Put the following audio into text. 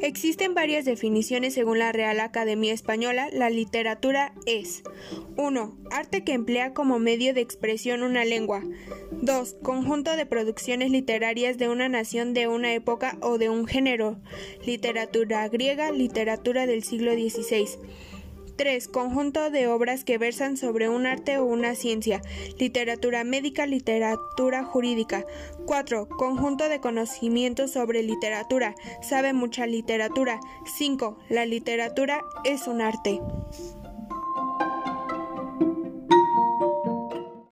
Existen varias definiciones según la Real Academia Española. La literatura es 1. Arte que emplea como medio de expresión una lengua. 2. Conjunto de producciones literarias de una nación de una época o de un género. Literatura griega, literatura del siglo XVI. 3. Conjunto de obras que versan sobre un arte o una ciencia. Literatura médica, literatura jurídica. 4. Conjunto de conocimientos sobre literatura. Sabe mucha literatura. 5. La literatura es un arte.